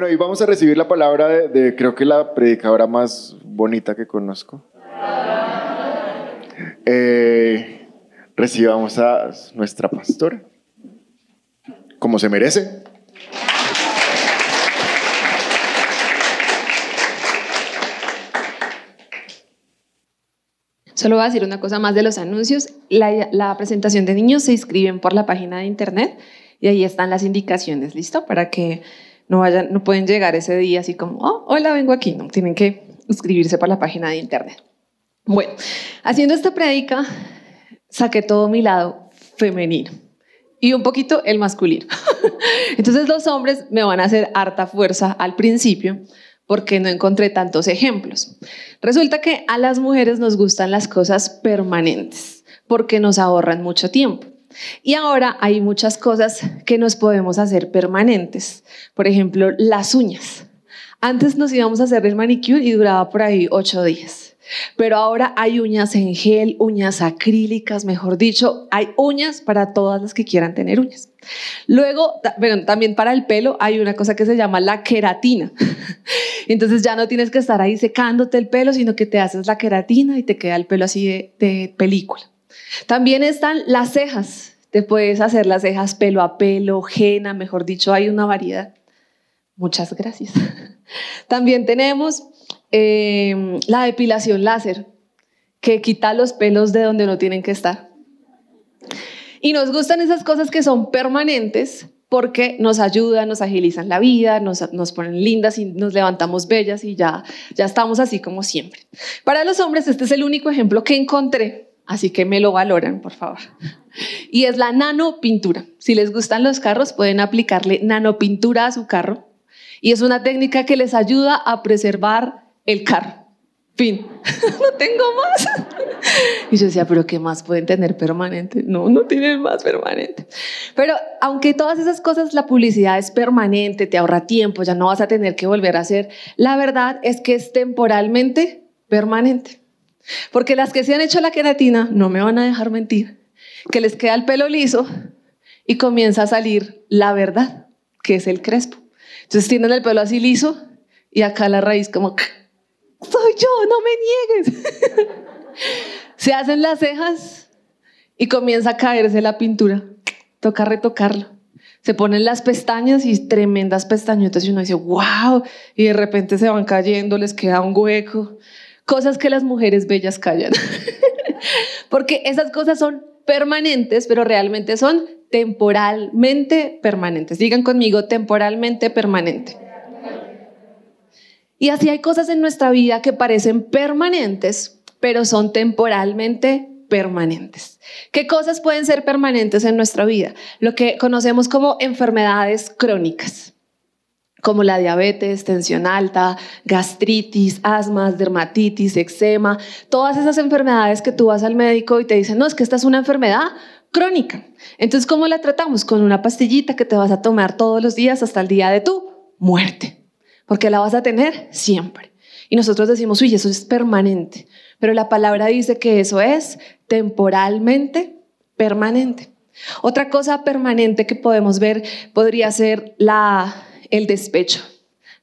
Bueno, y vamos a recibir la palabra de, creo que la predicadora más bonita que conozco. Eh, recibamos a nuestra pastora, como se merece. Solo voy a decir una cosa más de los anuncios. La, la, presentación de niños se inscriben por la página de internet y ahí están las indicaciones, ¿listo? Para que no, vayan, no pueden llegar ese día así como, oh, hola, vengo aquí. No, tienen que inscribirse por la página de internet. Bueno, haciendo esta predica, saqué todo mi lado femenino y un poquito el masculino. Entonces los hombres me van a hacer harta fuerza al principio porque no encontré tantos ejemplos. Resulta que a las mujeres nos gustan las cosas permanentes porque nos ahorran mucho tiempo. Y ahora hay muchas cosas que nos podemos hacer permanentes. Por ejemplo, las uñas. Antes nos íbamos a hacer el manicure y duraba por ahí ocho días. Pero ahora hay uñas en gel, uñas acrílicas, mejor dicho, hay uñas para todas las que quieran tener uñas. Luego, bueno, también para el pelo hay una cosa que se llama la queratina. Entonces ya no tienes que estar ahí secándote el pelo, sino que te haces la queratina y te queda el pelo así de, de película. También están las cejas. Te puedes hacer las cejas pelo a pelo, henna, mejor dicho, hay una variedad. Muchas gracias. También tenemos em, la depilación láser, que quita los pelos de donde no tienen que estar. Y nos gustan esas cosas que son permanentes porque nos ayudan, nos agilizan la vida, nos, nos, ponen lindas y nos levantamos bellas y ya, ya estamos así como siempre. Para los hombres, este es el único ejemplo que encontré Así que me lo valoran, por favor. Y es la nanopintura. Si les gustan los carros, pueden aplicarle nanopintura a su carro. Y es una técnica que les ayuda a preservar el carro. Fin. no tengo más. Y yo decía, pero ¿qué más pueden tener permanente? No, no tienen más permanente. Pero aunque todas esas cosas, la publicidad es permanente, te ahorra tiempo, ya no vas a tener que volver a hacer, la verdad es que es temporalmente permanente. Porque las que se han hecho la queratina, no me van a dejar mentir, que les queda el pelo liso y comienza a salir la verdad, que es el crespo. Entonces tienen el pelo así liso y acá la raíz como, soy yo, no me niegues. se hacen las cejas y comienza a caerse la pintura. Toca retocarlo. Se ponen las pestañas y tremendas pestañotas y uno dice, wow, y de repente se van cayendo, les queda un hueco cosas que las mujeres bellas callan. Porque esas cosas son permanentes, pero realmente son temporalmente permanentes. Digan conmigo, temporalmente permanente. Y así hay cosas en nuestra vida que parecen permanentes, pero son temporalmente permanentes. ¿Qué cosas pueden ser permanentes en nuestra vida? Lo que conocemos como enfermedades crónicas como la diabetes, tensión alta, gastritis, asmas, dermatitis, eczema, todas esas enfermedades que tú vas al médico y te dicen, no, es que esta es una enfermedad crónica. Entonces, ¿cómo la tratamos? Con una pastillita que te vas a tomar todos los días hasta el día de tu muerte, porque la vas a tener siempre. Y nosotros decimos, uy, eso es permanente, pero la palabra dice que eso es temporalmente permanente. Otra cosa permanente que podemos ver podría ser la el despecho,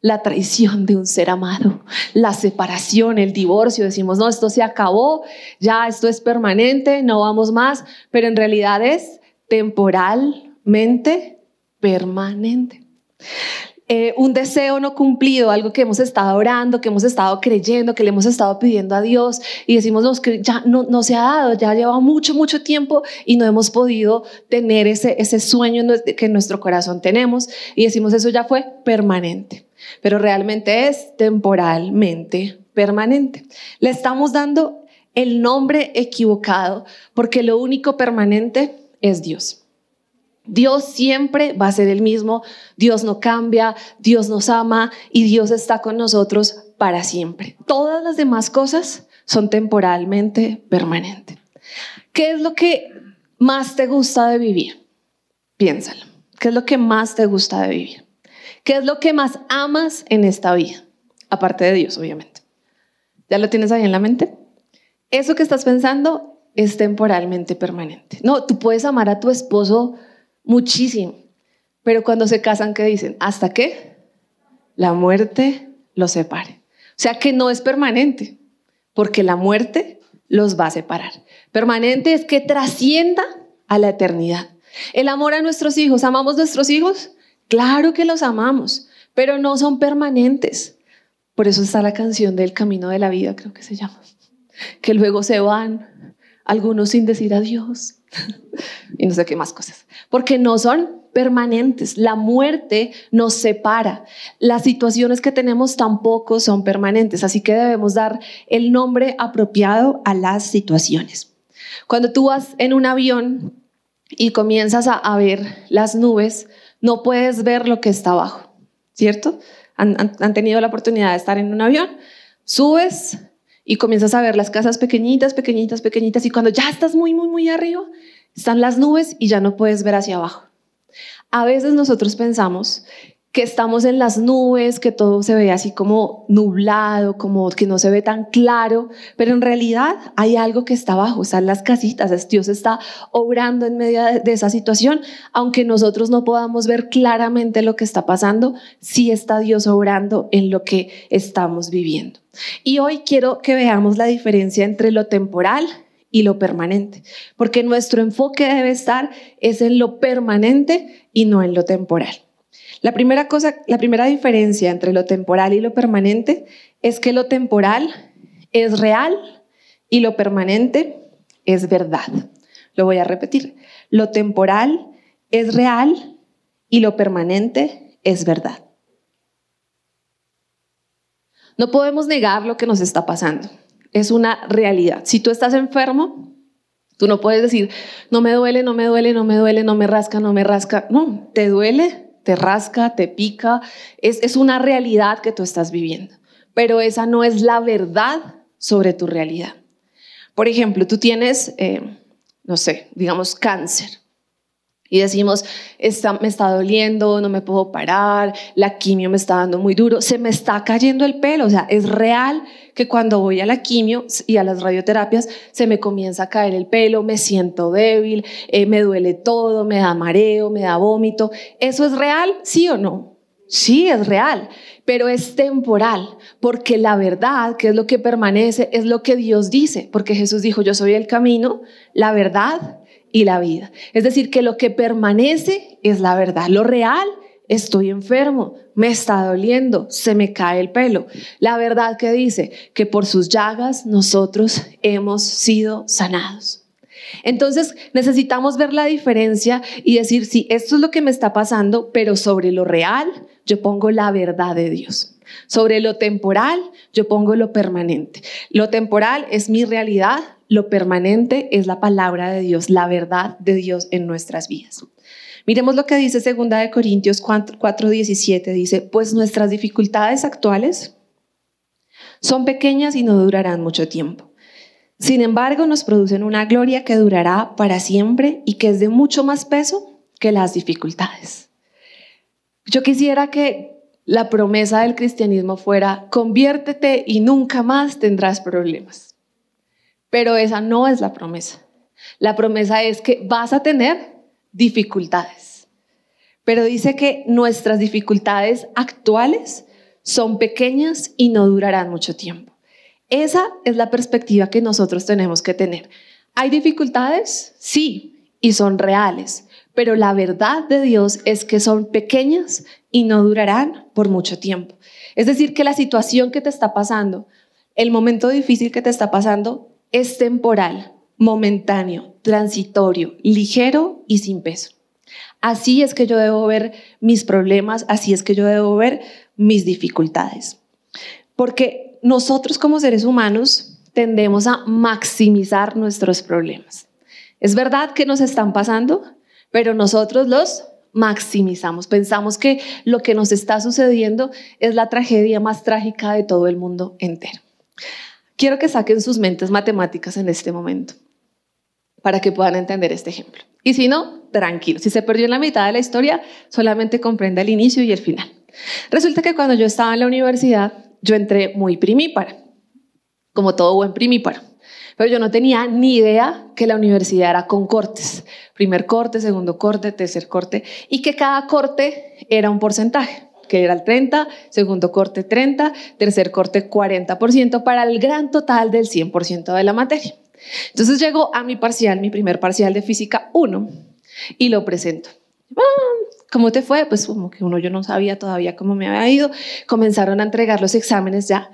la traición de un ser amado, la separación, el divorcio. Decimos, no, esto se acabó, ya esto es permanente, no vamos más, pero en realidad es temporalmente permanente. Eh, un deseo no cumplido, algo que hemos estado orando, que hemos estado creyendo, que le hemos estado pidiendo a Dios y decimos no, ya no, no se ha dado, ya lleva mucho, mucho tiempo y no hemos podido tener ese, ese sueño que en nuestro corazón tenemos y decimos eso ya fue permanente, pero realmente es temporalmente permanente. Le estamos dando el nombre equivocado porque lo único permanente es Dios. Dios siempre va a ser el mismo, Dios no cambia, Dios nos ama y Dios está con nosotros para siempre. Todas las demás cosas son temporalmente permanentes. ¿Qué es lo que más te gusta de vivir? Piénsalo. ¿Qué es lo que más te gusta de vivir? ¿Qué es lo que más amas en esta vida? Aparte de Dios, obviamente. ¿Ya lo tienes ahí en la mente? Eso que estás pensando es temporalmente permanente. No, tú puedes amar a tu esposo muchísimo. Pero cuando se casan, ¿qué dicen? ¿Hasta qué? la muerte los separe. O sea que no es permanente, porque la muerte los va a separar. Permanente es que trascienda a la eternidad. El amor a nuestros hijos, ¿amamos nuestros hijos? Claro que los amamos, pero no son permanentes. Por eso está la canción del camino de la vida, creo que se llama, que luego se van, algunos sin decir adiós, y no sé qué más cosas, porque no son permanentes. La muerte nos separa. Las situaciones que tenemos tampoco son permanentes, así que debemos dar el nombre apropiado a las situaciones. Cuando tú vas en un avión y comienzas a, ver las nubes, no puedes ver lo que está abajo, ¿cierto? Han, tenido la oportunidad de estar en un avión, subes y comienzas a ver las casas pequeñitas, pequeñitas, pequeñitas, y cuando ya estás muy, muy, muy arriba, están las nubes y ya no puedes ver hacia abajo. A veces nosotros pensamos que estamos en las nubes, que todo se ve así como nublado, como que no se ve tan claro, pero en realidad hay algo que está abajo, están las casitas, Dios está obrando en medio de esa situación, aunque nosotros no podamos ver claramente lo que está pasando, sí está Dios obrando en lo que estamos viviendo. Y hoy quiero que veamos la diferencia entre lo temporal y lo permanente, porque nuestro enfoque debe estar es en lo permanente y no en lo temporal. La primera cosa, la primera diferencia entre lo temporal y lo permanente es que lo temporal es real y lo permanente es verdad. Lo voy a repetir. Lo temporal es real y lo permanente es verdad. No podemos negar lo que nos está pasando es una realidad. Si tú estás enfermo, tú no puedes decir, no me duele, no me duele, no me duele, no me rasca, no me rasca. No, te duele, te rasca, te pica. Es, es una realidad que tú estás viviendo. Pero esa no es la verdad sobre tu realidad. Por ejemplo, tú tienes, eh, no sé, digamos cáncer y decimos, está, me está doliendo, no me puedo parar, la quimio me está dando muy duro, se me está cayendo el pelo, o sea, es real que cuando voy a la quimio y a las radioterapias se me comienza a caer el pelo, me siento débil, eh, me duele todo, me da mareo, me da vómito. ¿Eso es real? ¿Sí o no? Sí, es real, pero es temporal, porque la verdad, que es lo que permanece, es lo que Dios dice, porque Jesús dijo, yo soy el camino, la verdad y la vida. Es decir, que lo que permanece es la verdad. Lo real, estoy enfermo, me está doliendo, se me cae el pelo. La verdad que dice que por sus llagas nosotros hemos sido sanados. Entonces necesitamos ver la diferencia y decir, sí, esto es lo que me está pasando, pero sobre lo real yo pongo la verdad de Dios. Sobre lo temporal yo pongo lo permanente. Lo temporal es mi realidad, lo permanente es la palabra de Dios, la verdad de Dios en nuestras vidas. Miremos lo que dice 2 de Corintios 4:17 dice, "Pues nuestras dificultades actuales son pequeñas y no durarán mucho tiempo. Sin embargo, nos producen una gloria que durará para siempre y que es de mucho más peso que las dificultades." Yo quisiera que la promesa del cristianismo fuera, conviértete y nunca más tendrás problemas. Pero esa no es la promesa. La promesa es que vas a tener dificultades. Pero dice que nuestras dificultades actuales son pequeñas y no durarán mucho tiempo. Esa es la perspectiva que nosotros tenemos que tener. ¿Hay dificultades? Sí, y son reales, pero la verdad de Dios es que son pequeñas y no durarán por mucho tiempo. Es decir, que la situación que te está pasando, el momento difícil que te está pasando, es temporal, momentáneo, transitorio, ligero y sin peso. Así es que yo debo ver mis problemas, así es que yo debo ver mis dificultades. Porque nosotros como seres humanos tendemos a maximizar nuestros problemas. Es verdad que nos están pasando, pero nosotros los maximizamos. Pensamos que lo que nos está sucediendo es la tragedia más trágica de todo el mundo entero. Quiero que saquen sus mentes matemáticas en este momento para que puedan entender este ejemplo. Y si no, tranquilo, si se perdió en la mitad de la historia, solamente comprenda el inicio y el final. Resulta que cuando yo estaba en la universidad, yo entré muy primípara, como todo buen primíparo. Pero yo no tenía ni idea que la universidad era con cortes. Primer corte, segundo corte, tercer corte, y que cada corte era un porcentaje. que era el 30, segundo corte 30, tercer corte 40% para el gran total del 100% de la materia. Entonces llego a mi parcial, mi primer parcial de física 1 y lo presento. Ah, ¿Cómo te fue? Pues como que uno yo no sabía todavía cómo me había ido. Comenzaron a entregar los exámenes ya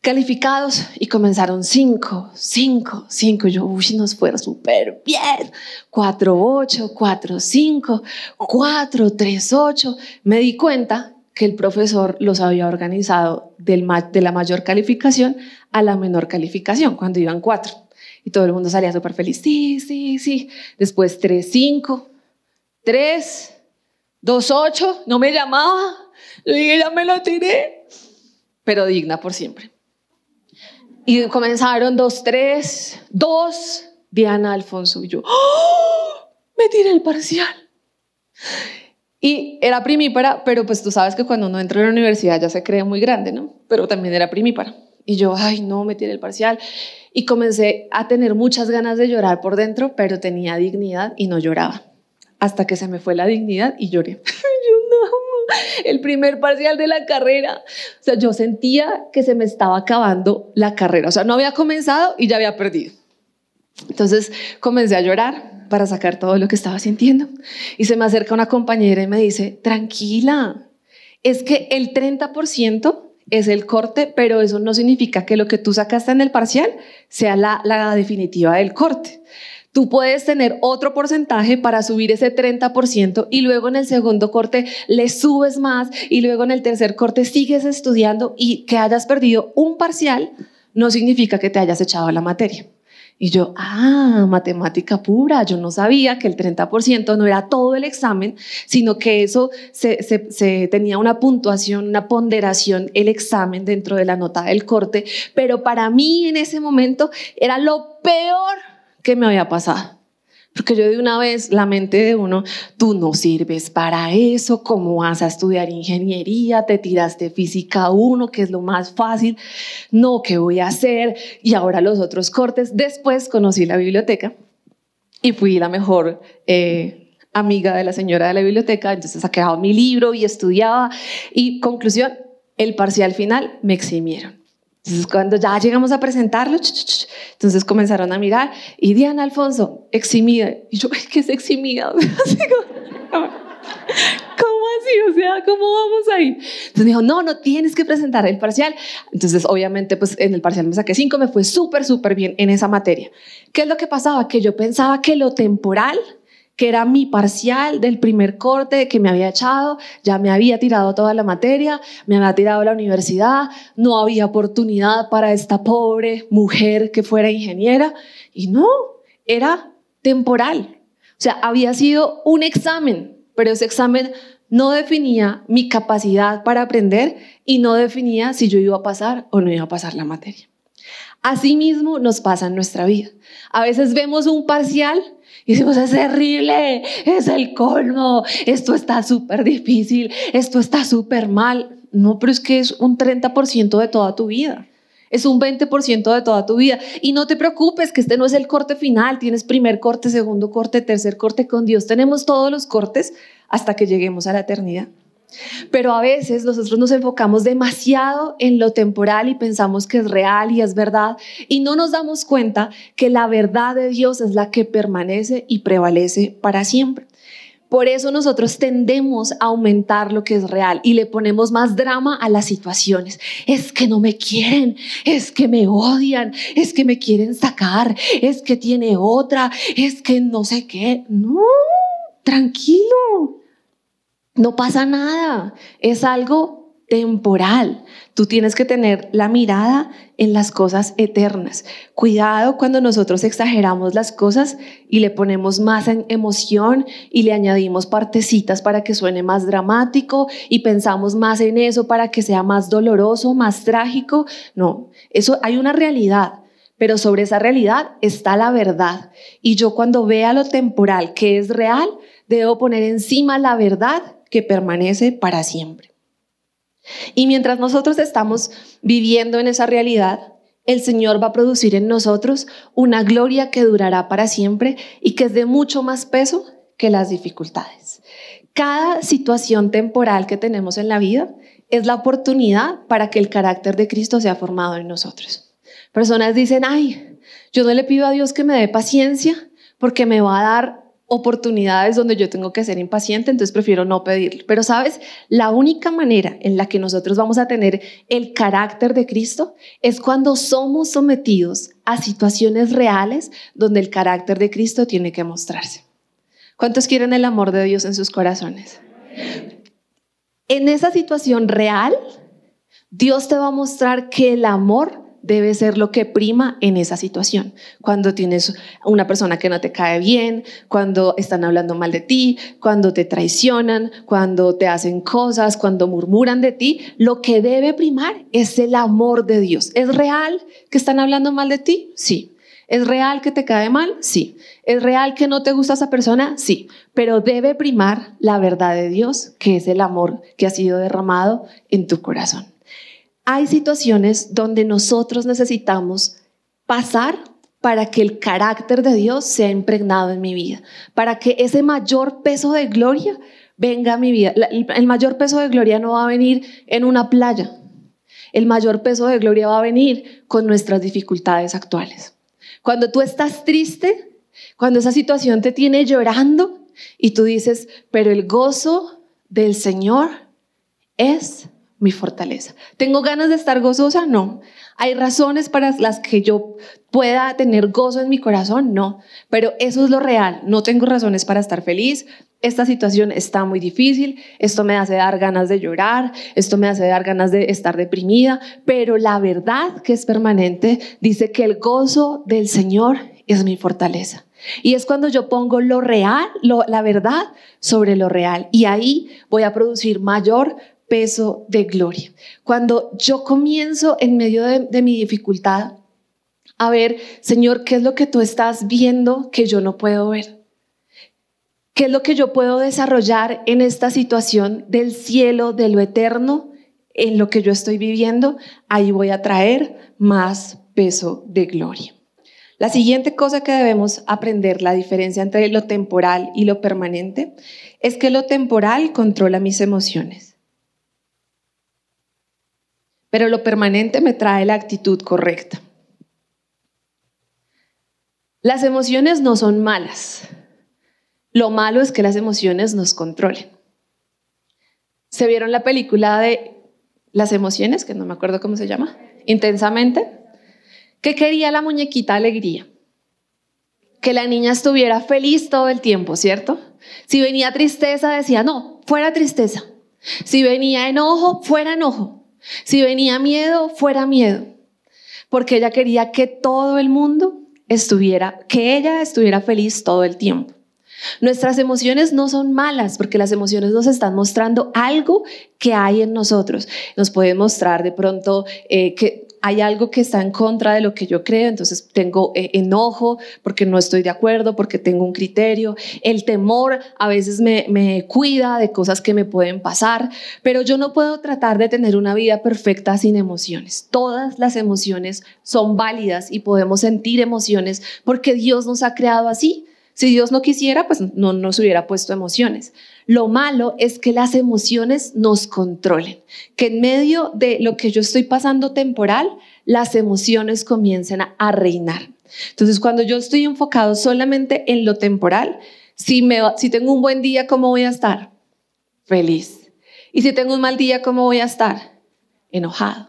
calificados y comenzaron cinco, cinco, cinco. Yo, uy, nos fue súper bien. Cuatro, ocho, cuatro, cinco, cuatro, tres, ocho. Me di cuenta que el profesor los había organizado de la mayor calificación a la menor calificación cuando iban cuatro. Y todo el mundo salía súper feliz. Sí, sí, sí. Después tres, cinco, tres, dos, ocho. No me llamaba. Yo dije, ya me lo tiré. Pero digna por siempre. Y comenzaron dos, tres, dos, Diana Alfonso y yo. ¡Oh! Me tiré el parcial. Y era primípara, pero pues tú sabes que cuando uno entra a la universidad ya se cree muy grande, ¿no? Pero también era primípara. Y yo, ay, no, me tiré el parcial. Y comencé a tener muchas ganas de llorar por dentro, pero tenía dignidad y no lloraba. Hasta que se me fue la dignidad y lloré. yo no, el primer parcial de la carrera. O sea, yo sentía que se me estaba acabando la carrera. O sea, no había comenzado y ya había perdido. Entonces comencé a llorar para sacar todo lo que estaba sintiendo. Y se me acerca una compañera y me dice, tranquila, es que el 30% es el corte, pero eso no significa que lo que tú sacaste en el parcial sea la, la definitiva del corte. Tú puedes tener otro porcentaje para subir ese 30% y luego en el segundo corte le subes más y luego en el tercer corte sigues estudiando y que hayas perdido un parcial no significa que te hayas echado la materia. Y yo, ah, matemática pura, yo no sabía que el 30% no era todo el examen, sino que eso se, tenía una puntuación, una ponderación, el examen dentro de la nota del corte, pero para mí en ese momento era lo peor ¿Qué me había pasado. Porque yo de una vez, la mente de uno, tú no sirves para eso, ¿cómo vas a estudiar ingeniería? Te tiraste física uno, que es lo más fácil, no, ¿qué voy a hacer? Y ahora los otros cortes. Después conocí la biblioteca y fui la mejor eh, amiga de la señora de la biblioteca, entonces sacaba mi libro y estudiaba. Y conclusión, el parcial final me eximieron. Entonces, cuando ya llegamos a presentarlo, entonces comenzaron a mirar y Diana Alfonso, eximida. Y yo, ¿qué es eximida? ¿Cómo así? O sea, ¿cómo vamos ahí? Entonces me dijo, no, no tienes que presentar el parcial. Entonces, obviamente, pues en el parcial me saqué cinco, me fue súper, súper bien en esa materia. ¿Qué es lo que pasaba? Que yo pensaba que lo temporal que era mi parcial del primer corte que me había echado, ya me había tirado toda la materia, me había tirado la universidad, no había oportunidad para esta pobre mujer que fuera ingeniera. Y no, era temporal. O sea, había sido un examen, pero ese examen no definía mi capacidad para aprender y no definía si yo iba a pasar o no iba a pasar la materia. Asimismo nos pasa en nuestra vida. A veces vemos un parcial y decimos, es terrible, es el colmo, esto está súper difícil, esto está súper mal. No, pero es que es un 30% de toda tu vida. Es un 20% de toda tu vida. Y no te preocupes que este no es el corte final. Tienes primer corte, segundo corte, tercer corte. Con Dios tenemos todos los cortes hasta que lleguemos a la eternidad. Pero a veces nosotros nos enfocamos demasiado en lo temporal y pensamos que es real y es verdad y no nos damos cuenta que la verdad de Dios es la que permanece y prevalece para siempre. Por eso nosotros tendemos a aumentar lo que es real y le ponemos más drama a las situaciones. Es que no me quieren, es que me odian, es que me quieren sacar, es que tiene otra, es que no sé qué. No, tranquilo. No pasa nada, es algo temporal. Tú tienes que tener la mirada en las cosas eternas. Cuidado cuando nosotros exageramos las cosas y le ponemos más en emoción y le añadimos partecitas para que suene más dramático y pensamos más en eso para que sea más doloroso, más trágico. No, eso hay una realidad pero sobre esa realidad está la verdad. Y yo cuando vea lo temporal que es real, debo poner encima la verdad que permanece para siempre. Y mientras nosotros estamos viviendo en esa realidad, el Señor va a producir en nosotros una gloria que durará para siempre y que es de mucho más peso que las dificultades. Cada situación temporal que tenemos en la vida es la oportunidad para que el carácter de Cristo sea formado en nosotros. Personas dicen, ay, yo no le pido a Dios que me dé paciencia porque me va a dar oportunidades donde yo tengo que ser impaciente, entonces prefiero no pedirlo. Pero sabes, la única manera en la que nosotros vamos a tener el carácter de Cristo es cuando somos sometidos a situaciones reales donde el carácter de Cristo tiene que mostrarse. ¿Cuántos quieren el amor de Dios en sus corazones? En esa situación real, Dios te va a mostrar que el amor debe ser lo que prima en esa situación. Cuando tienes una persona que no te cae bien, cuando están hablando mal de ti, cuando te traicionan, cuando te hacen cosas, cuando murmuran de ti, lo que debe primar es el amor de Dios. ¿Es real que están hablando mal de ti? Sí. ¿Es real que te cae mal? Sí. ¿Es real que no te gusta esa persona? Sí. Pero debe primar la verdad de Dios, que es el amor que ha sido derramado en tu corazón. Hay situaciones donde nosotros necesitamos pasar para que el carácter de Dios sea impregnado en mi vida, para que ese mayor peso de gloria venga a mi vida. El mayor peso de gloria no va a venir en una playa, el mayor peso de gloria va a venir con nuestras dificultades actuales. Cuando tú estás triste, cuando esa situación te tiene llorando y tú dices, pero el gozo del Señor es mi fortaleza. ¿Tengo ganas de estar gozosa? No. ¿Hay razones para las que yo pueda tener gozo en mi corazón? No. Pero eso es lo real. No tengo razones para estar feliz. Esta situación está muy difícil. Esto me hace dar ganas de llorar. Esto me hace dar ganas de estar deprimida. Pero la verdad que es permanente dice que el gozo del Señor es mi fortaleza. Y es cuando yo pongo lo real, la verdad sobre lo real. Y ahí voy a producir mayor peso de gloria. Cuando yo comienzo en medio de, mi dificultad a ver, Señor, ¿qué es lo que tú estás viendo que yo no puedo ver? ¿Qué es lo que yo puedo desarrollar en esta situación del cielo, de lo eterno, en lo que yo estoy viviendo? Ahí voy a traer más peso de gloria. La siguiente cosa que debemos aprender, la diferencia entre lo temporal y lo permanente, es que lo temporal controla mis emociones pero lo permanente me trae la actitud correcta. Las emociones no son malas. Lo malo es que las emociones nos controlen. ¿Se vieron la película de las emociones, que no me acuerdo cómo se llama? Intensamente. ¿Qué quería la muñequita alegría? Que la niña estuviera feliz todo el tiempo, ¿cierto? Si venía tristeza, decía, no, fuera tristeza. Si venía enojo, fuera enojo. Si venía miedo, fuera miedo, porque ella quería que todo el mundo estuviera, que ella estuviera feliz todo el tiempo. Nuestras emociones no son malas porque las emociones nos están mostrando algo que hay en nosotros. Nos pueden mostrar de pronto eh, que hay algo que está en contra de lo que yo creo, entonces tengo eh, enojo porque no estoy de acuerdo, porque tengo un criterio. El temor a veces me, me cuida de cosas que me pueden pasar, pero yo no puedo tratar de tener una vida perfecta sin emociones. Todas las emociones son válidas y podemos sentir emociones porque Dios nos ha creado así. Si Dios no quisiera, pues no nos hubiera puesto emociones. Lo malo es que las emociones nos controlen, que en medio de lo que yo estoy pasando temporal, las emociones comiencen a, reinar. Entonces, cuando yo estoy enfocado solamente en lo temporal, si, tengo un buen día, ¿cómo voy a estar? Feliz. Y si tengo un mal día, ¿cómo voy a estar? Enojado.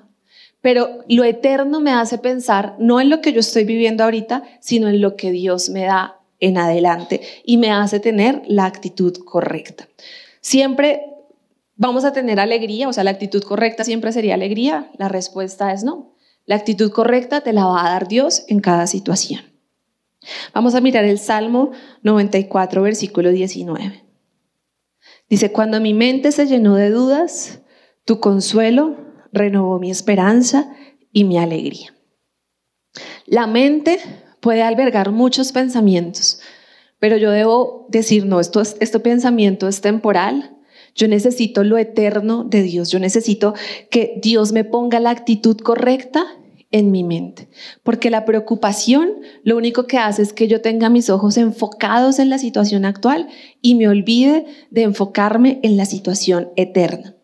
Pero lo eterno me hace pensar no en lo que yo estoy viviendo ahorita, sino en lo que Dios me da en adelante y me hace tener la actitud correcta. Siempre vamos a tener alegría, o sea, la actitud correcta siempre sería alegría. La respuesta es no. La actitud correcta te la va a dar Dios en cada situación. Vamos a mirar el Salmo 94, versículo 19. Dice, cuando mi mente se llenó de dudas, tu consuelo renovó mi esperanza y mi alegría. La mente puede albergar muchos pensamientos, pero yo debo decir, no, esto, este pensamiento es temporal. Yo necesito lo eterno de Dios. Yo necesito que Dios me ponga la actitud correcta en mi mente. Porque la preocupación lo único que hace es que yo tenga mis ojos enfocados en la situación actual y me olvide de enfocarme en la situación eterna.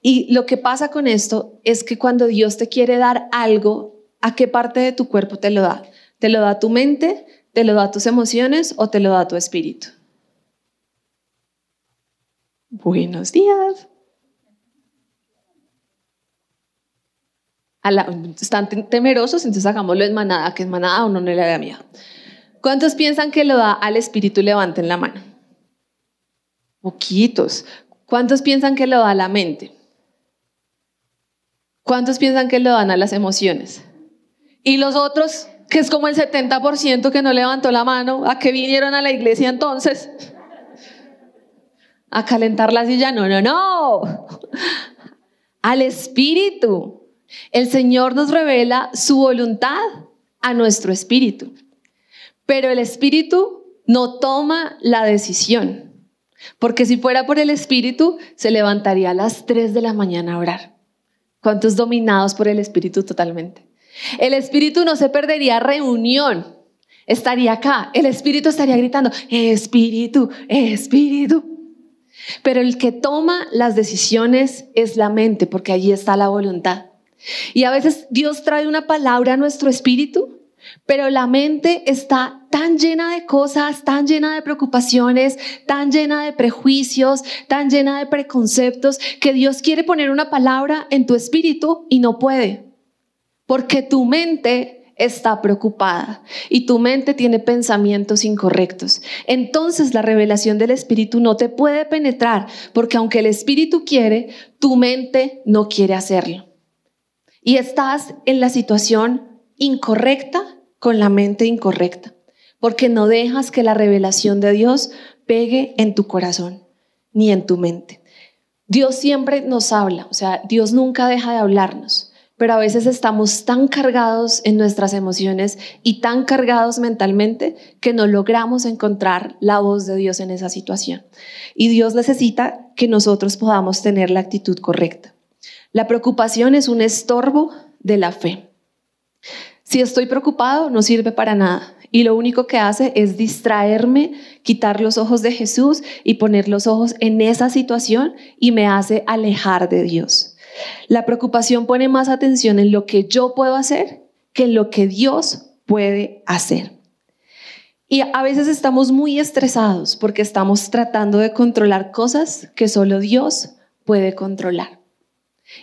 Y lo que pasa con esto es que cuando Dios te quiere dar algo, ¿a qué parte de tu cuerpo te lo da? ¿Te lo da tu mente? ¿Te lo da tus emociones o te lo da tu espíritu? Buenos días. están temerosos, entonces hagámoslo en manada, que es manada o no le da miedo. ¿Cuántos piensan que lo da al espíritu? Levanten la mano. Poquitos. ¿Cuántos piensan que lo da a la mente? ¿Cuántos piensan que lo dan a las emociones? Y los otros, que es como el 70% que no levantó la mano, ¿a qué vinieron a la iglesia entonces? A calentar la silla. No, no, no. Al espíritu. El Señor nos revela su voluntad a nuestro espíritu, pero el espíritu no toma la decisión, porque si fuera por el espíritu, se levantaría a las 3 de la mañana a orar. ¿Cuántos dominados por el espíritu totalmente? El espíritu no se perdería reunión, estaría acá, el espíritu estaría gritando, espíritu, espíritu. Pero el que toma las decisiones es la mente, porque allí está la voluntad. Y a veces Dios trae una palabra a nuestro espíritu, pero la mente está tan llena de cosas, tan llena de preocupaciones, tan llena de prejuicios, tan llena de preconceptos, que Dios quiere poner una palabra en tu espíritu y no puede. Porque tu mente está preocupada y tu mente tiene pensamientos incorrectos. Entonces la revelación del Espíritu no te puede penetrar porque aunque el Espíritu quiere, tu mente no quiere hacerlo y estás en la situación incorrecta con la mente incorrecta, porque no dejas que la revelación de Dios pegue en tu corazón ni en tu mente. Dios siempre nos habla, o sea, Dios nunca deja de hablarnos, pero a veces estamos tan cargados en nuestras emociones y tan cargados mentalmente que no logramos encontrar la voz de Dios en esa situación. Y Dios necesita que nosotros podamos tener la actitud correcta. La preocupación es un estorbo de la fe. Si estoy preocupado, no sirve para nada. Y lo único que hace es distraerme, quitar los ojos de Jesús y poner los ojos en esa situación y me hace alejar de Dios. La preocupación pone más atención en lo que yo puedo hacer que en lo que Dios puede hacer. Y a veces estamos muy estresados porque estamos tratando de controlar cosas que solo Dios puede controlar.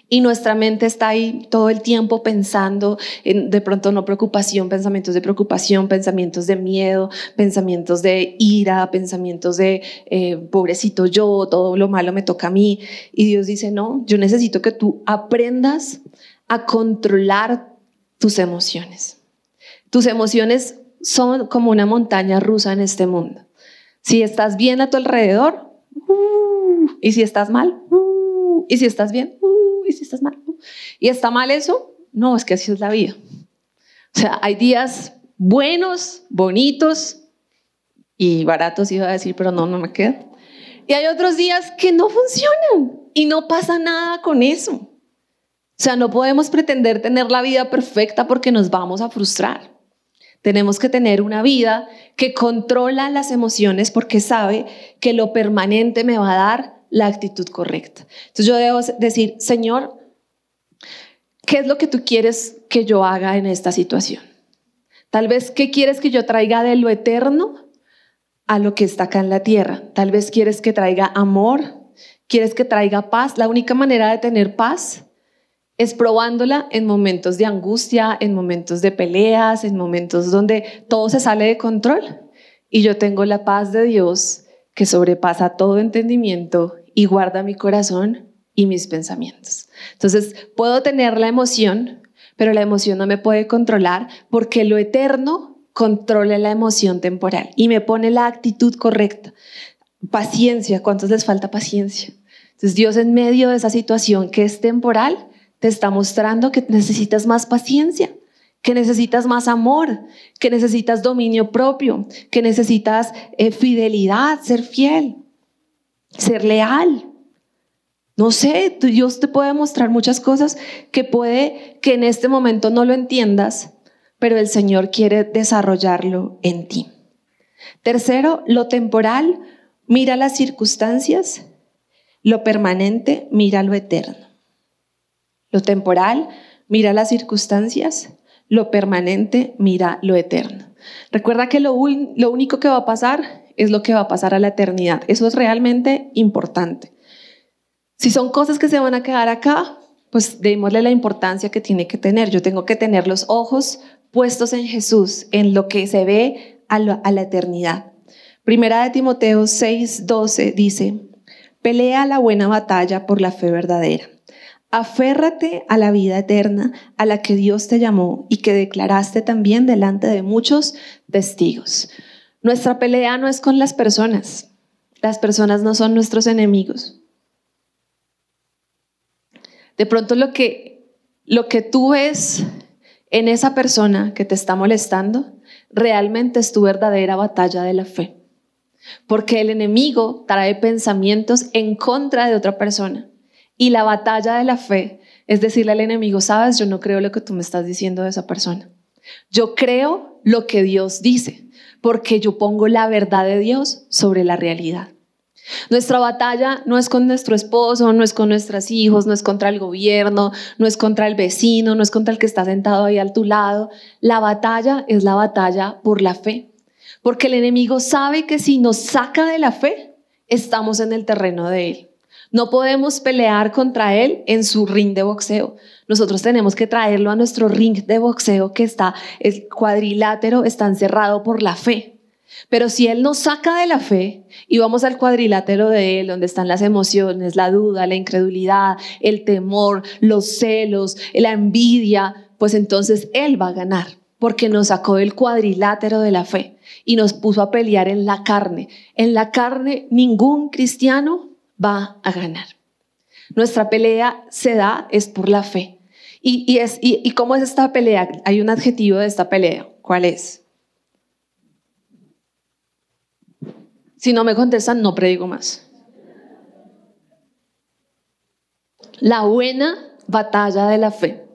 Y nuestra mente está ahí todo el tiempo pensando en de pronto no preocupación, pensamientos de preocupación, pensamientos de miedo, pensamientos de ira, pensamientos de eh, pobrecito yo, todo lo malo me toca a mí. Y Dios dice, no, yo necesito que tú aprendas a controlar tus emociones. Tus emociones son como una montaña rusa en este mundo. Si estás bien a tu alrededor, uh, y si estás mal, uh, y si estás bien, uh, si estás mal. ¿Y está mal eso? No, es que así es la vida. O sea, hay días buenos, bonitos y baratos, iba a decir, pero no, no me queda. Y hay otros días que no funcionan y no pasa nada con eso. O sea, no podemos pretender tener la vida perfecta porque nos vamos a frustrar. Tenemos que tener una vida que controla las emociones porque sabe que lo permanente me va a dar la actitud correcta. Entonces yo debo decir, Señor, ¿qué es lo que tú quieres que yo haga en esta situación? Tal vez, ¿qué quieres que yo traiga de lo eterno a lo que está acá en la tierra? Tal vez quieres que traiga amor, quieres que traiga paz. La única manera de tener paz es probándola en momentos de angustia, en momentos de peleas, en momentos donde todo se sale de control. Y yo tengo la paz de Dios que sobrepasa todo entendimiento y guarda mi corazón y mis pensamientos. Entonces, puedo tener la emoción, pero la emoción no me puede controlar porque lo eterno controla la emoción temporal y me pone la actitud correcta. Paciencia, ¿cuántos les falta paciencia? Entonces, Dios en medio de esa situación que es temporal, te está mostrando que necesitas más paciencia, que necesitas más amor, que necesitas dominio propio, que necesitas eh, fidelidad, ser fiel ser leal. No sé, Dios te puede mostrar muchas cosas que puede que en este momento no lo entiendas, pero el Señor quiere desarrollarlo en ti. Tercero, lo temporal, mira las circunstancias, lo permanente, mira lo eterno. Lo temporal, mira las circunstancias, lo permanente, mira lo eterno. Recuerda que lo, lo único que va a pasar es lo que va a pasar a la eternidad. Eso es realmente importante. Si son cosas que se van a quedar acá, pues démosle la importancia que tiene que tener. Yo tengo que tener los ojos puestos en Jesús, en lo que se ve a la, eternidad. Primera de Timoteo 6, 12 dice, pelea la buena batalla por la fe verdadera. Aférrate a la vida eterna a la que Dios te llamó y que declaraste también delante de muchos testigos. Nuestra pelea no es con las personas. Las personas no son nuestros enemigos. De pronto lo que, lo que tú ves en esa persona que te está molestando realmente es tu verdadera batalla de la fe. Porque el enemigo trae pensamientos en contra de otra persona. Y la batalla de la fe es decirle al enemigo, sabes, yo no creo lo que tú me estás diciendo de esa persona. Yo creo lo que Dios dice, porque yo pongo la verdad de Dios sobre la realidad. Nuestra batalla no es con nuestro esposo, no es con nuestros hijos, no es contra el gobierno, no es contra el vecino, no es contra el que está sentado ahí a tu lado. La batalla es la batalla por la fe. Porque el enemigo sabe que si nos saca de la fe, estamos en el terreno de él. No podemos pelear contra él en su ring de boxeo. Nosotros tenemos que traerlo a nuestro ring de boxeo que está, el cuadrilátero está encerrado por la fe. Pero si Él nos saca de la fe y vamos al cuadrilátero de Él, donde están las emociones, la duda, la incredulidad, el temor, los celos, la envidia, pues entonces Él va a ganar, porque nos sacó del cuadrilátero de la fe y nos puso a pelear en la carne. En la carne ningún cristiano va a ganar. Nuestra pelea se da es por la fe. ¿Y, es, y cómo es esta pelea? Hay un adjetivo de esta pelea. ¿Cuál es? Si no me contestan, no predigo más. La buena batalla de la fe.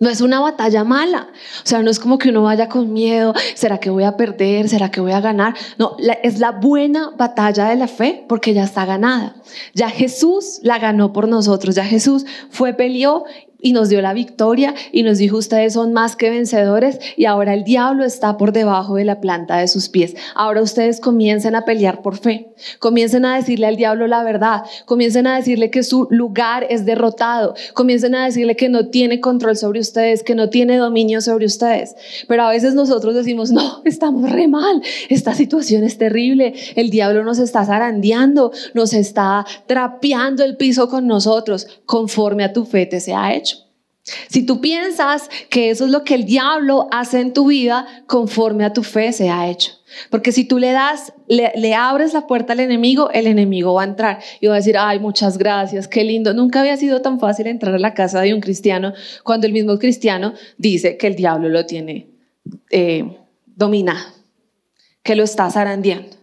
No es una batalla mala. O sea, no es como que uno vaya con miedo, ¿será que voy a perder? ¿Será que voy a ganar? No, es la buena batalla de la fe porque ya está ganada. Ya Jesús la ganó por nosotros. Ya Jesús fue, peleó y nos dio la victoria y nos dijo ustedes son más que vencedores y ahora el diablo está por debajo de la planta de sus pies. Ahora ustedes comiencen a pelear por fe, comiencen a decirle al diablo la verdad, comiencen a decirle que su lugar es derrotado, comiencen a decirle que no tiene control sobre ustedes, que no tiene dominio sobre ustedes. Pero a veces nosotros decimos, no, estamos re mal, esta situación es terrible, el diablo nos está zarandeando, nos está trapeando el piso con nosotros, conforme a tu fe te se ha hecho. Si tú piensas que eso es lo que el diablo hace en tu vida, conforme a tu fe se ha hecho. Porque si tú le das, le, abres la puerta al enemigo, el enemigo va a entrar y va a decir, ay, muchas gracias, qué lindo. Nunca había sido tan fácil entrar a la casa de un cristiano cuando el mismo cristiano dice que el diablo lo tiene eh, dominado, que lo está zarandeando.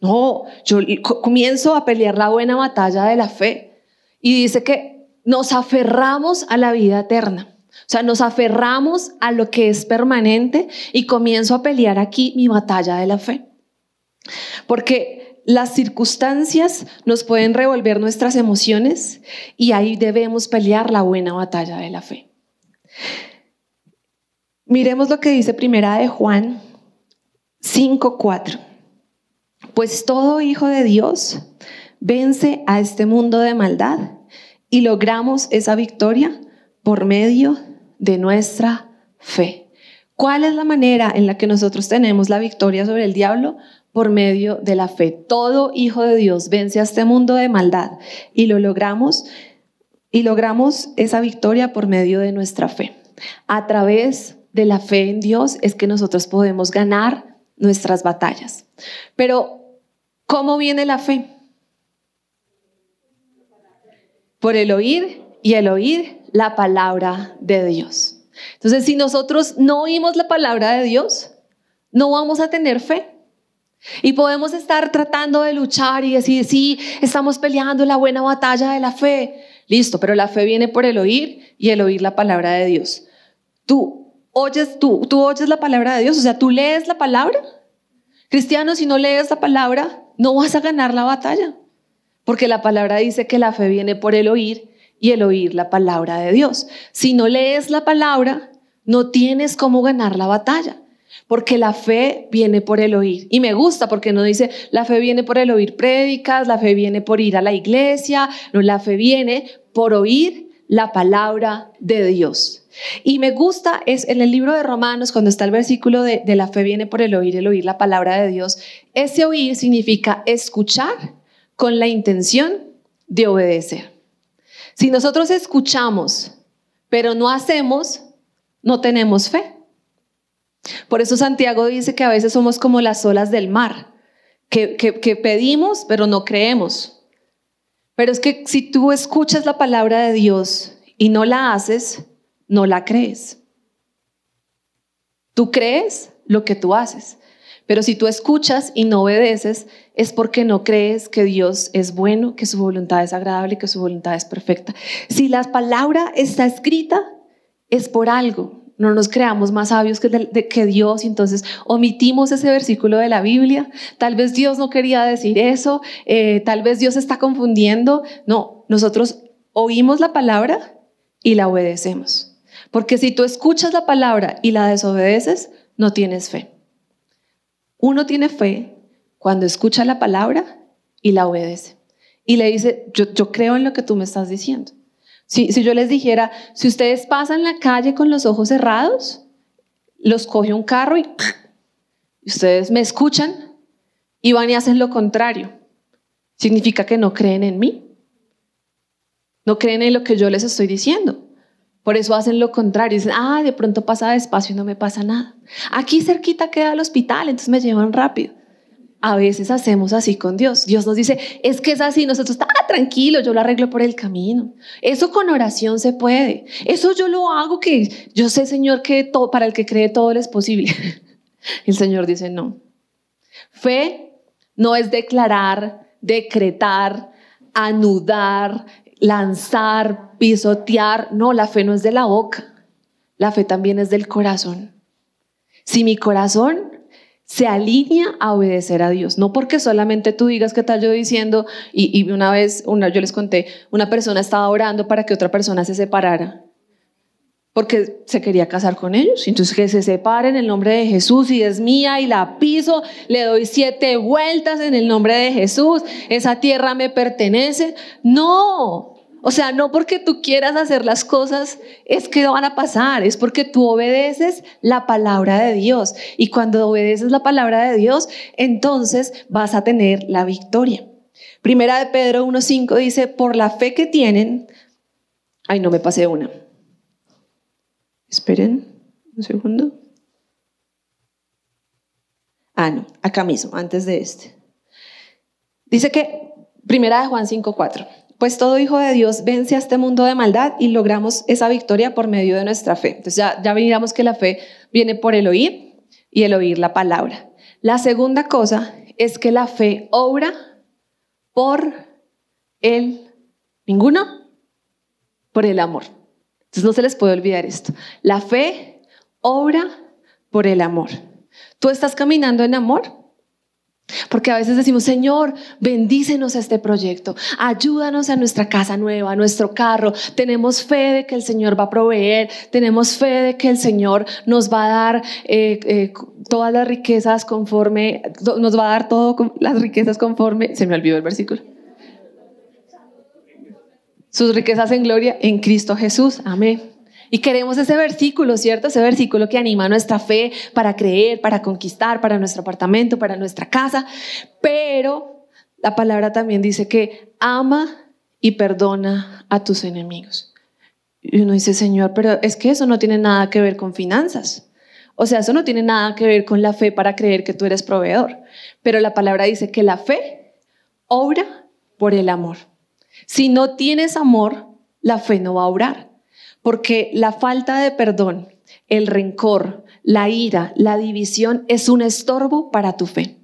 No, yo comienzo a pelear la buena batalla de la fe y dice que nos aferramos a la vida eterna. O sea, nos aferramos a lo que es permanente y comienzo a pelear aquí mi batalla de la fe. Porque las circunstancias nos pueden revolver nuestras emociones y ahí debemos pelear la buena batalla de la fe. Miremos lo que dice primera de Juan 5:4. Pues todo hijo de Dios vence a este mundo de maldad y logramos esa victoria por medio de nuestra fe. ¿Cuál es la manera en la que nosotros tenemos la victoria sobre el diablo? Por medio de la fe. Todo hijo de Dios vence a este mundo de maldad y lo logramos y logramos esa victoria por medio de nuestra fe. A través de la fe en Dios es que nosotros podemos ganar nuestras batallas. Pero, ¿cómo viene la fe? Por el oír y el oír la palabra de Dios. Entonces, si nosotros no oímos la palabra de Dios, no vamos a tener fe. Y podemos estar tratando de luchar y decir, sí, estamos peleando la buena batalla de la fe, Listo, pero la fe viene por el oír y el oír la palabra de Dios. Tú oyes, tú, tú oyes la palabra de Dios, o sea, tú lees la palabra. Cristiano, si no lees la palabra, no vas a ganar la batalla, porque la palabra dice que la fe viene por el oír y el oír la palabra de Dios. Si no lees la palabra, no tienes cómo ganar la batalla. Porque la fe viene por el oír. Y me gusta porque no dice, la fe viene por el oír prédicas, la fe viene por ir a la iglesia, no, la fe viene por oír la palabra de Dios. Y me gusta, es en el libro de Romanos, cuando está el versículo de, de la fe viene por el oír, el oír la palabra de Dios, ese oír significa escuchar con la intención de obedecer. Si nosotros escuchamos, pero no hacemos, no tenemos fe. Por eso Santiago dice que a veces somos como las olas del mar, que, que, pedimos, pero no creemos. Pero es que si tú escuchas la palabra de Dios y no la haces, no la crees. Tú crees lo que tú haces. Pero si tú escuchas y no obedeces, es porque no crees que Dios es bueno, que su voluntad es agradable, que su voluntad es perfecta. Si la palabra está escrita, es por algo. No nos creamos más sabios que, Dios entonces omitimos ese versículo de la Biblia. Tal vez Dios no quería decir eso, eh, tal vez Dios está confundiendo. No, nosotros oímos la palabra y la obedecemos. Porque si tú escuchas la palabra y la desobedeces, no tienes fe. Uno tiene fe cuando escucha la palabra y la obedece. Y le dice, yo, creo en lo que tú me estás diciendo. Si, si yo les dijera, si ustedes pasan la calle con los ojos cerrados, los coge un carro y ustedes me escuchan y van y hacen lo contrario. Significa que no creen en mí. No creen en lo que yo les estoy diciendo. Por eso hacen lo contrario. Dicen, ah, de pronto pasa despacio y no me pasa nada. Aquí cerquita queda el hospital, entonces me llevan rápido. A veces hacemos así con Dios. Dios nos dice, es que es así, nosotros, ah, tranquilo, yo lo arreglo por el camino. Eso con oración se puede. Eso yo lo hago que yo sé, Señor, que todo, para el que cree todo es posible. El Señor dice, no. Fe no es declarar, decretar, anudar, lanzar, pisotear. No, la fe no es de la boca. La fe también es del corazón. Si mi corazón se alinea a obedecer a Dios, no porque solamente tú digas qué tal yo diciendo, y, una vez, una, yo les conté, una persona estaba orando para que otra persona se separara, porque se quería casar con ellos, entonces que se separen en el nombre de Jesús y es mía y la piso, le doy siete vueltas en el nombre de Jesús, esa tierra me pertenece. No, o sea, no porque tú quieras hacer las cosas es que van a pasar, es porque tú obedeces la palabra de Dios. Y cuando obedeces la palabra de Dios, entonces vas a tener la victoria. Primera de Pedro 1.5 dice, por la fe que tienen, ay, no me pasé una. Esperen un segundo. Ah, no, acá mismo, antes de este. Dice que, primera de Juan 5.4 pues todo hijo de Dios vence a este mundo de maldad y logramos esa victoria por medio de nuestra fe. Entonces ya, ya que la fe viene por el oír y el oír la palabra. La segunda cosa es que la fe obra por el, ninguno, por el amor. Entonces no se les puede olvidar esto. La fe obra por el amor. Tú estás caminando en amor, porque a veces decimos, Señor, bendícenos este proyecto, ayúdanos a nuestra casa nueva, a nuestro carro. Tenemos fe de que el Señor va a proveer, tenemos fe de que el Señor nos va a dar eh, eh, todas las riquezas conforme, nos va a dar todas las riquezas conforme, se me olvidó el versículo. Sus riquezas en gloria en Cristo Jesús. Amén. Y queremos ese versículo, ¿cierto? Ese versículo que anima nuestra fe para creer, para conquistar, para nuestro apartamento, para nuestra casa. Pero la palabra también dice que ama y perdona a tus enemigos. Y uno dice, Señor, pero es que eso no tiene nada que ver con finanzas. O sea, eso no tiene nada que ver con la fe para creer que tú eres proveedor. Pero la palabra dice que la fe obra por el amor. Si no tienes amor, la fe no va a obrar. Porque la falta de perdón, el rencor, la ira, la división es un estorbo para tu fe.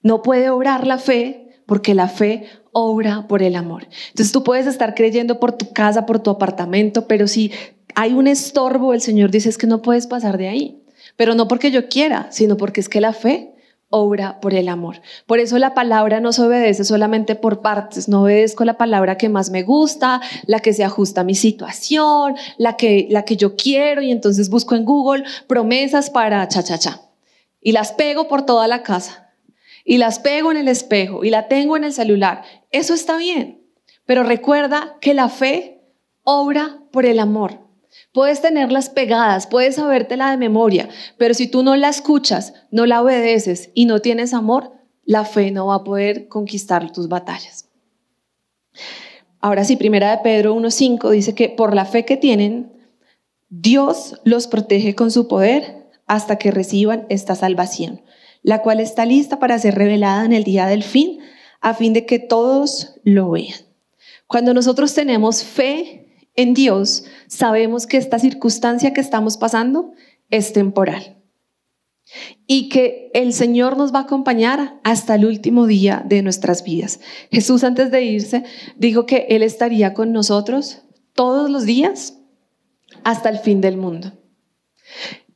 No puede obrar la fe porque la fe obra por el amor. Entonces tú puedes estar creyendo por tu casa, por tu apartamento, pero si hay un estorbo, el Señor dice es que no puedes pasar de ahí. Pero no porque yo quiera, sino porque es que la fe obra por el amor. Por eso la palabra no se obedece solamente por partes, no obedezco la palabra que más me gusta, la que se ajusta a mi situación, la que, la que yo quiero y entonces busco en Google promesas para cha, cha, cha. Y las pego por toda la casa y las pego en el espejo y la tengo en el celular. Eso está bien, pero recuerda que la fe obra por el amor. Puedes tenerlas pegadas, puedes sabértela de memoria, pero si tú no la escuchas, no la obedeces y no tienes amor, la fe no va a poder conquistar tus batallas. Ahora sí, primera de Pedro 1.5 dice que por la fe que tienen, Dios los protege con su poder hasta que reciban esta salvación, la cual está lista para ser revelada en el día del fin, a fin de que todos lo vean. Cuando nosotros tenemos fe en Dios, sabemos que esta circunstancia que estamos pasando es temporal y que el Señor nos va a acompañar hasta el último día de nuestras vidas. Jesús antes de irse dijo que Él estaría con nosotros todos los días hasta el fin del mundo.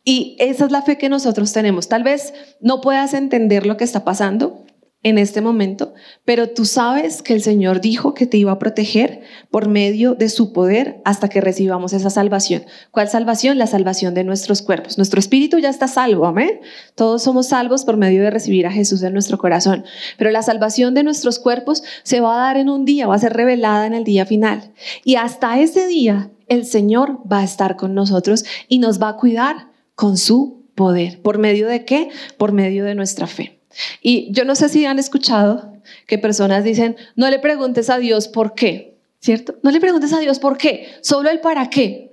Y esa es la fe que nosotros tenemos. Tal vez no puedas entender lo que está pasando, en este momento, pero tú sabes que el Señor dijo que te iba a proteger por medio de su poder hasta que recibamos esa salvación. ¿Cuál salvación? La salvación de nuestros cuerpos. Nuestro espíritu ya está salvo, amén. Todos somos salvos por medio de recibir a Jesús en nuestro corazón, pero la salvación de nuestros cuerpos se va a dar en un día, va a ser revelada en el día final. Y hasta ese día el Señor va a estar con nosotros y nos va a cuidar con su poder. ¿Por medio de qué? Por medio de nuestra fe. Y yo no sé si han escuchado que personas dicen, no le preguntes a Dios por qué, ¿cierto? No le preguntes a Dios por qué, solo el para qué.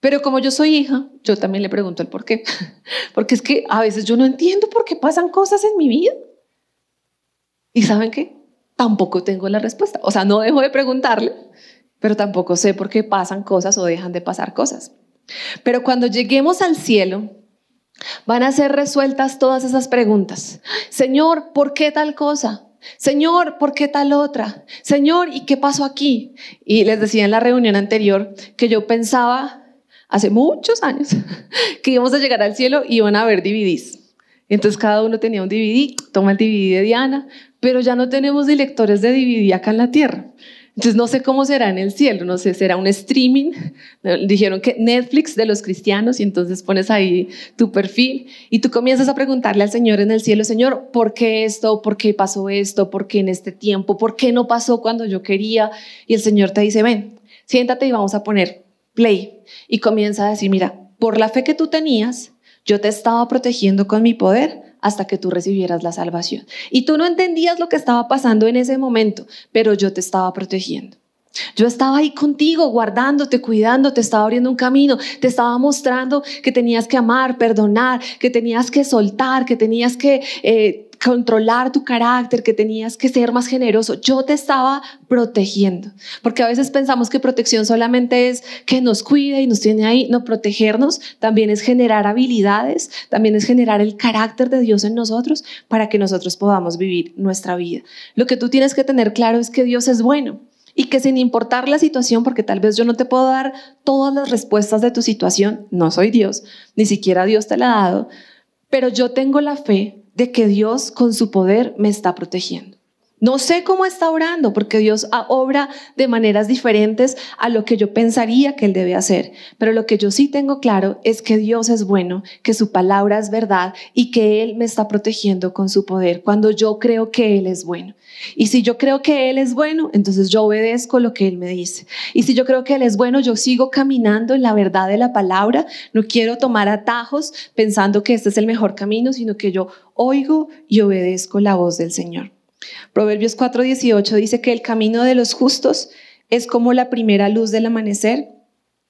Pero como yo soy hija, yo también le pregunto el por qué. Porque es que a veces yo no entiendo por qué pasan cosas en mi vida. ¿Y saben qué? Tampoco tengo la respuesta. O sea, no dejo de preguntarle, pero tampoco sé por qué pasan cosas o dejan de pasar cosas. Pero cuando lleguemos al cielo, Van a ser resueltas todas esas preguntas. Señor, ¿por qué tal cosa? Señor, ¿por qué tal otra? Señor, ¿y qué pasó aquí? Y les decía en la reunión anterior que yo pensaba hace muchos años que íbamos a llegar al cielo y iban a haber DVDs. Entonces cada uno tenía un DVD, toma el DVD de Diana, pero ya no tenemos lectores de DVD acá en la tierra. Entonces no sé cómo será en el cielo, no sé, será un streaming. Dijeron que Netflix de los cristianos y entonces pones ahí tu perfil y tú comienzas a preguntarle al Señor en el cielo, Señor, ¿por qué esto? ¿Por qué pasó esto? ¿Por qué en este tiempo? ¿Por qué no pasó cuando yo quería? Y el Señor te dice, ven, siéntate y vamos a poner play. Y comienza a decir, mira, por la fe que tú tenías, yo te estaba protegiendo con mi poder hasta que tú recibieras la salvación. Y tú no entendías lo que estaba pasando en ese momento, pero yo te estaba protegiendo. Yo estaba ahí contigo, guardándote, cuidándote, estaba abriendo un camino, te estaba mostrando que tenías que amar, perdonar, que tenías que soltar, que tenías que eh, controlar tu carácter, que tenías que ser más generoso. Yo te estaba protegiendo, porque a veces pensamos que protección solamente es que nos cuide y nos tiene ahí. No, protegernos también es generar habilidades, también es generar el carácter de Dios en nosotros para que nosotros podamos vivir nuestra vida. Lo que tú tienes que tener claro es que Dios es bueno y que sin importar la situación, porque tal vez yo no te puedo dar todas las respuestas de tu situación, no soy Dios, ni siquiera Dios te la ha dado, pero yo tengo la fe de que Dios con su poder me está protegiendo. No sé cómo está orando, porque Dios obra de maneras diferentes a lo que yo pensaría que Él debe hacer. Pero lo que yo sí tengo claro es que Dios es bueno, que su palabra es verdad y que Él me está protegiendo con su poder cuando yo creo que Él es bueno. Y si yo creo que Él es bueno, entonces yo obedezco lo que Él me dice. Y si yo creo que Él es bueno, yo sigo caminando en la verdad de la palabra. No quiero tomar atajos pensando que este es el mejor camino, sino que yo oigo y obedezco la voz del Señor. Proverbios 4:18 dice que el camino de los justos es como la primera luz del amanecer,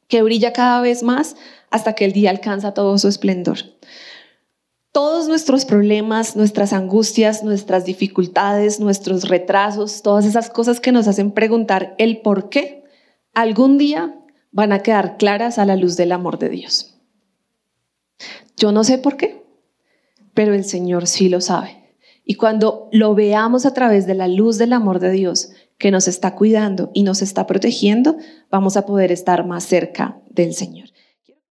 que brilla cada vez más hasta que el día alcanza todo su esplendor. Todos nuestros problemas, nuestras angustias, nuestras dificultades, nuestros retrasos, todas esas cosas que nos hacen preguntar el por qué, algún día van a quedar claras a la luz del amor de Dios. Yo no sé por qué, pero el Señor sí lo sabe. Y cuando lo veamos a través de la luz del amor de Dios, que nos está cuidando y nos está protegiendo, vamos a poder estar más cerca del Señor.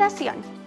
generación.